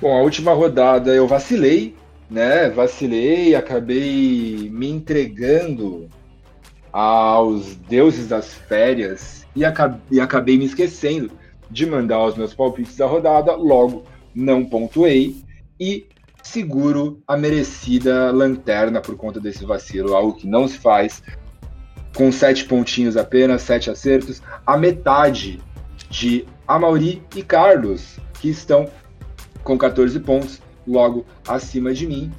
B: Bom, a última rodada eu vacilei, né? Vacilei, acabei me entregando aos deuses das férias e acabei, e acabei me esquecendo de mandar os meus palpites da rodada, logo não pontuei e seguro a merecida lanterna por conta desse vacilo, algo que não se faz. Com sete pontinhos apenas, sete acertos, a metade de Amauri e Carlos, que estão com 14 pontos, logo acima de mim,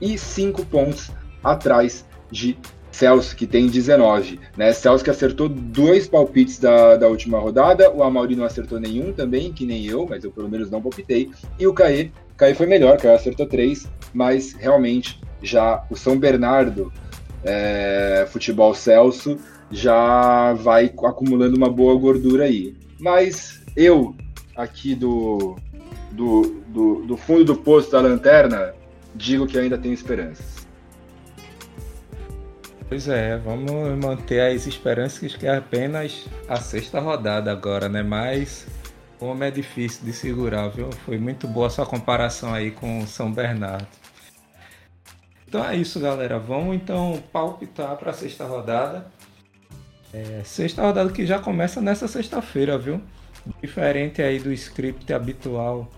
B: e cinco pontos atrás de Celso, que tem 19. Né? Celso que acertou dois palpites da, da última rodada, o Amauri não acertou nenhum também, que nem eu, mas eu pelo menos não palpitei. E o Caê, Caê foi melhor, Caê acertou três, mas realmente já o São Bernardo é, Futebol Celso já vai acumulando uma boa gordura aí. Mas eu, aqui do, do, do, do fundo do poço da lanterna, digo que ainda tenho esperanças.
A: Pois é, vamos manter as esperanças que é apenas a sexta rodada agora, né? Mas como é difícil de segurar, viu? Foi muito boa essa comparação aí com São Bernardo. Então é isso, galera. Vamos então palpitar para a sexta rodada. É, sexta rodada que já começa nessa sexta-feira, viu? Diferente aí do script habitual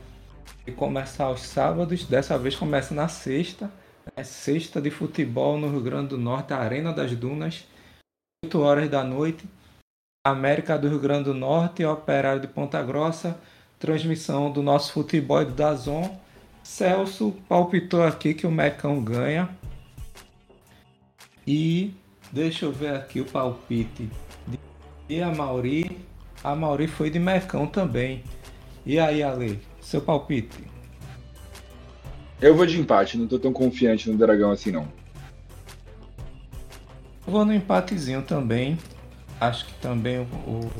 A: de começar aos sábados, dessa vez começa na sexta. É sexta de futebol no Rio Grande do Norte, Arena das Dunas, 8 horas da noite. América do Rio Grande do Norte, Operário de Ponta Grossa, transmissão do nosso futebol do Dazon. Celso palpitou aqui que o Mecão ganha. E deixa eu ver aqui o palpite de Amauri. A Mauri foi de Mecão também. E aí, Ale, seu palpite?
B: Eu vou de empate, não tô tão confiante no Dragão assim não.
A: vou no empatezinho também. Acho que também o, o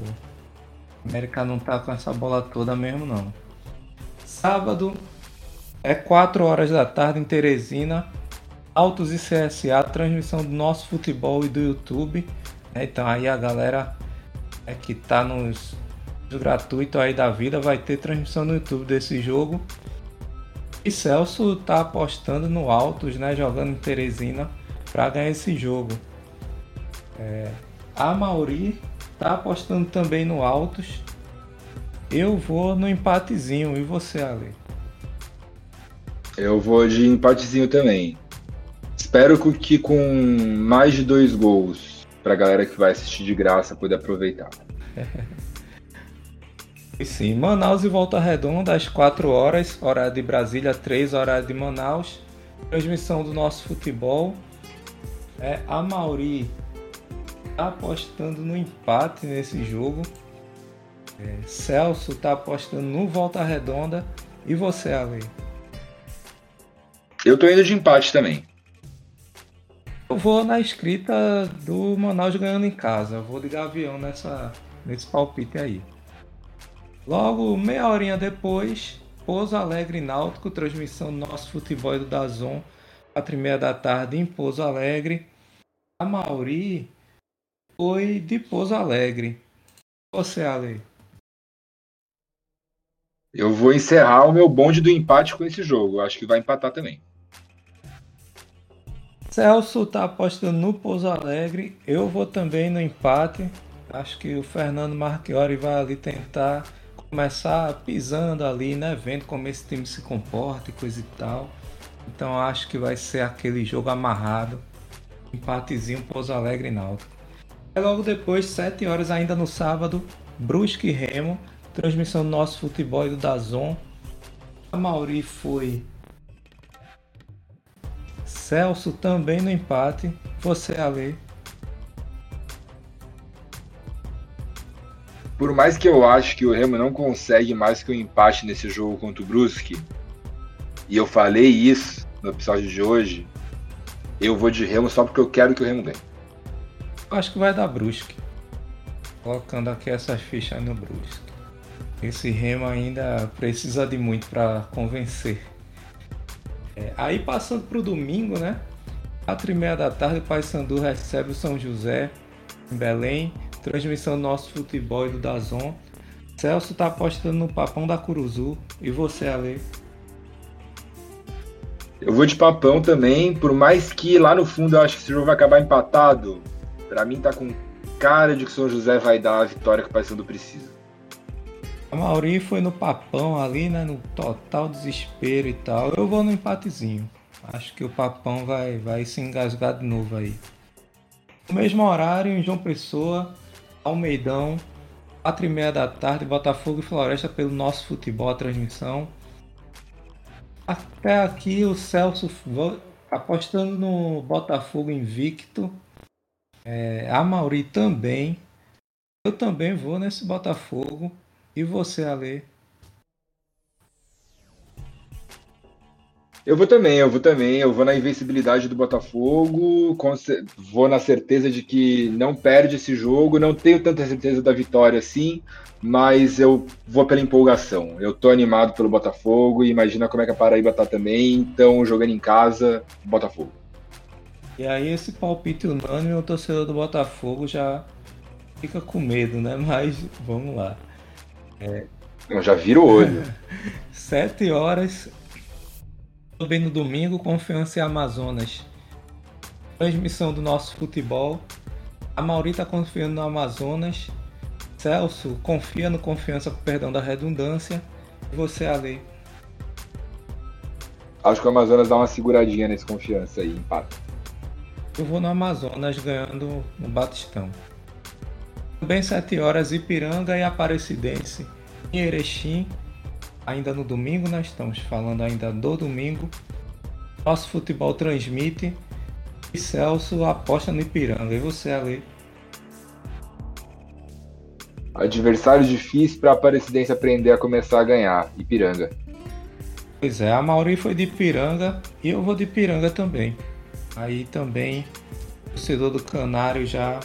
A: América não tá com essa bola toda mesmo não. Sábado é 4 horas da tarde em Teresina. Autos e CSA, transmissão do nosso futebol e do YouTube. Então aí a galera é que tá nos gratuito aí da vida vai ter transmissão no YouTube desse jogo. E Celso tá apostando no Altos, né? Jogando em Teresina para ganhar esse jogo. É, a Mauri tá apostando também no Altos. Eu vou no empatezinho. E você, Ale?
B: Eu vou de empatezinho também. Espero que com mais de dois gols pra galera que vai assistir de graça poder aproveitar.
A: sim, Manaus e Volta Redonda às 4 horas, horário de Brasília, 3 horário de Manaus. Transmissão do nosso futebol. É, a Mauri tá apostando no empate nesse jogo. É, Celso tá apostando no Volta Redonda. E você, Ale?
B: Eu tô indo de empate também.
A: Eu vou na escrita do Manaus ganhando em casa. Eu vou de Gavião nessa, nesse palpite aí. Logo, meia horinha depois, Pouso Alegre Náutico, transmissão do nosso futebol do Dazon, quatro e meia da tarde em Pouso Alegre. A Mauri foi de Pouso Alegre. Você, Ale?
B: Eu vou encerrar o meu bonde do empate com esse jogo. Acho que vai empatar também.
A: Celso tá apostando no Pouso Alegre. Eu vou também no empate. Acho que o Fernando Marchiori vai ali tentar começar pisando ali, né? Vendo como esse time se comporta e coisa e tal. Então acho que vai ser aquele jogo amarrado. Empatezinho Pouso Alegre e Náutico. E logo depois, 7 horas ainda no sábado, Brusque e Remo. Transmissão do nosso futebol e do Dazon. A Mauri foi. Celso também no empate. Você, Ale.
B: Por mais que eu acho que o Remo não consegue mais que um empate nesse jogo contra o Brusque, e eu falei isso no episódio de hoje, eu vou de Remo só porque eu quero que o Remo ganhe.
A: Acho que vai dar Brusque. Colocando aqui essas fichas no Brusque. Esse Remo ainda precisa de muito para convencer. É, aí passando para o domingo, né? Quatro e meia da tarde, o Paysandu recebe o São José em Belém. Transmissão do nosso futebol e do Dazon. Celso tá apostando no papão da Curuzu. E você, Ale?
B: Eu vou de papão também, por mais que lá no fundo eu acho que esse jogo vai acabar empatado. Para mim tá com cara de que o São José vai dar a vitória que o Paysandu precisa.
A: A Mauri foi no papão ali, né? No total desespero e tal. Eu vou no empatezinho. Acho que o papão vai, vai se engasgar de novo aí. No mesmo horário, em João Pessoa, Almeidão, 4 e meia da tarde, Botafogo e Floresta pelo nosso futebol, a transmissão. Até aqui o Celso apostando no Botafogo invicto. É, a Mauri também. Eu também vou nesse Botafogo. E você, Ale?
B: Eu vou também, eu vou também. Eu vou na invencibilidade do Botafogo. Vou na certeza de que não perde esse jogo. Não tenho tanta certeza da vitória assim, mas eu vou pela empolgação. Eu tô animado pelo Botafogo e imagina como é que a Paraíba tá também. Então, jogando em casa, Botafogo.
A: E aí, esse palpite unânime, o torcedor do Botafogo já fica com medo, né? Mas vamos lá.
B: É... Eu já viro o olho.
A: Sete horas. Também no domingo, Confiança e Amazonas. Transmissão do nosso futebol. A Mauri tá confiando no Amazonas. Celso confia no Confiança, perdão da redundância. E você, Ale?
B: Acho que o Amazonas dá uma seguradinha nesse Confiança aí, empate.
A: Eu vou no Amazonas ganhando no Batistão. Também 7 horas Ipiranga e Aparecidense em Erechim. Ainda no domingo, nós estamos falando ainda do domingo. Nosso futebol transmite e Celso aposta no Ipiranga. E você, Ali?
B: Adversário difícil para a Aparecidense aprender a começar a ganhar. Ipiranga.
A: Pois é, a Mauri foi de Ipiranga e eu vou de Ipiranga também. Aí também o torcedor do Canário já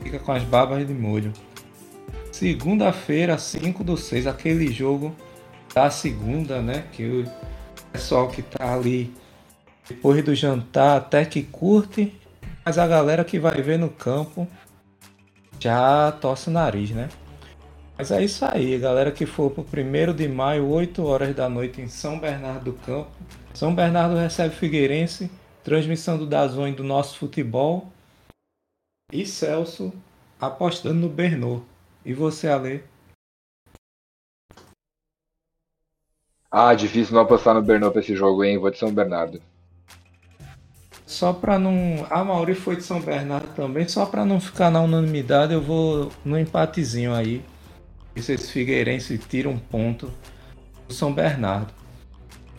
A: fica com as barbas de molho. Segunda-feira, 5 do 6, aquele jogo da segunda, né? Que o pessoal que tá ali depois do jantar até que curte, mas a galera que vai ver no campo já torce o nariz, né? Mas é isso aí, galera que for pro 1 de maio, 8 horas da noite em São Bernardo do Campo. São Bernardo recebe Figueirense, transmissão do Dazon do nosso futebol e Celso apostando no Bernô. E você, Ale?
B: Ah, difícil não apostar no Bernô pra esse jogo, hein? Vou de São Bernardo.
A: Só pra não. A Mauri foi de São Bernardo também. Só pra não ficar na unanimidade, eu vou no empatezinho aí. E se esse Figueirense tira um ponto do São Bernardo.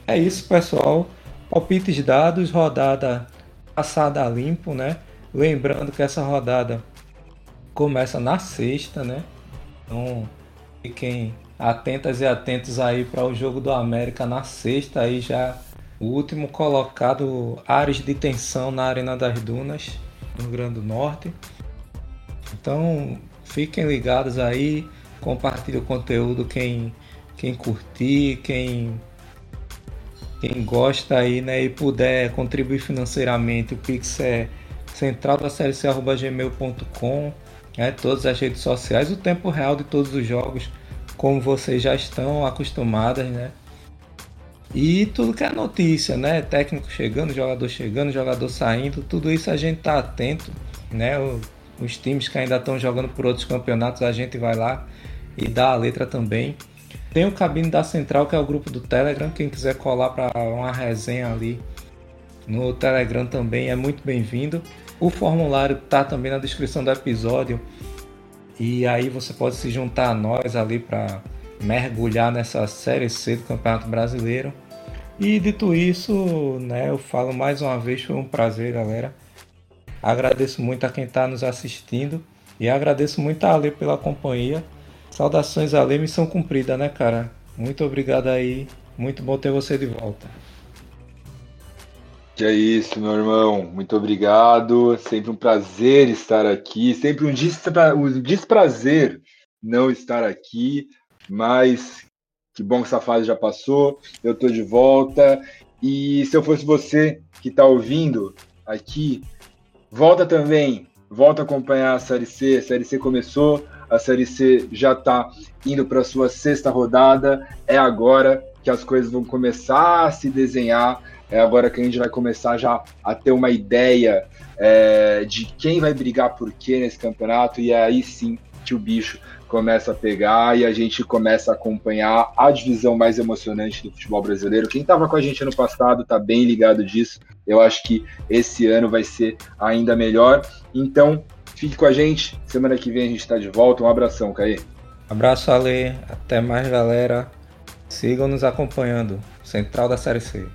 A: É isso, pessoal. Palpites dados, rodada passada limpo, né? Lembrando que essa rodada começa na sexta, né? Então fiquem atentas e atentos aí para o jogo do América na sexta, aí já o último colocado Ares de Tensão na Arena das Dunas, no Rio Grande do Norte. Então fiquem ligados aí, compartilhe o conteúdo quem, quem curtir, quem quem gosta aí, né, e puder contribuir financeiramente, o Pix é central gmail.com, né, todas as redes sociais, o tempo real de todos os jogos, como vocês já estão acostumadas, né? E tudo que é notícia, né? Técnico chegando, jogador chegando, jogador saindo, tudo isso a gente tá atento, né? os times que ainda estão jogando por outros campeonatos, a gente vai lá e dá a letra também. Tem o Cabine da Central, que é o grupo do Telegram. Quem quiser colar para uma resenha ali no Telegram também é muito bem-vindo. O formulário tá também na descrição do episódio. E aí você pode se juntar a nós ali para mergulhar nessa série C do Campeonato Brasileiro. E dito isso, né, eu falo mais uma vez, foi um prazer, galera. Agradeço muito a quem está nos assistindo e agradeço muito a Ale pela companhia. Saudações a lei, missão cumprida, né, cara? Muito obrigado aí. Muito bom ter você de volta.
B: Que é isso, meu irmão. Muito obrigado. Sempre um prazer estar aqui. Sempre um, despra... desprazer não estar aqui. Mas que bom que essa fase já passou, eu tô de volta. E se eu fosse você que tá ouvindo aqui, volta também, volta a acompanhar a Série C. A Série C começou, a Série C já tá indo para sua sexta rodada. É agora que as coisas vão começar a se desenhar. É agora que a gente vai começar já a ter uma ideia é, de quem vai brigar por quê nesse campeonato. E é aí sim que o bicho começa a pegar e a gente começa a acompanhar a divisão mais emocionante do futebol brasileiro. Quem estava com a gente ano passado está bem ligado disso. Eu acho que esse ano vai ser ainda melhor. Então, fique com a gente. Semana que vem a gente está de volta. Um abração, Caí.
A: Abraço, Ale. Até mais, galera. Sigam nos acompanhando. Central da Série C.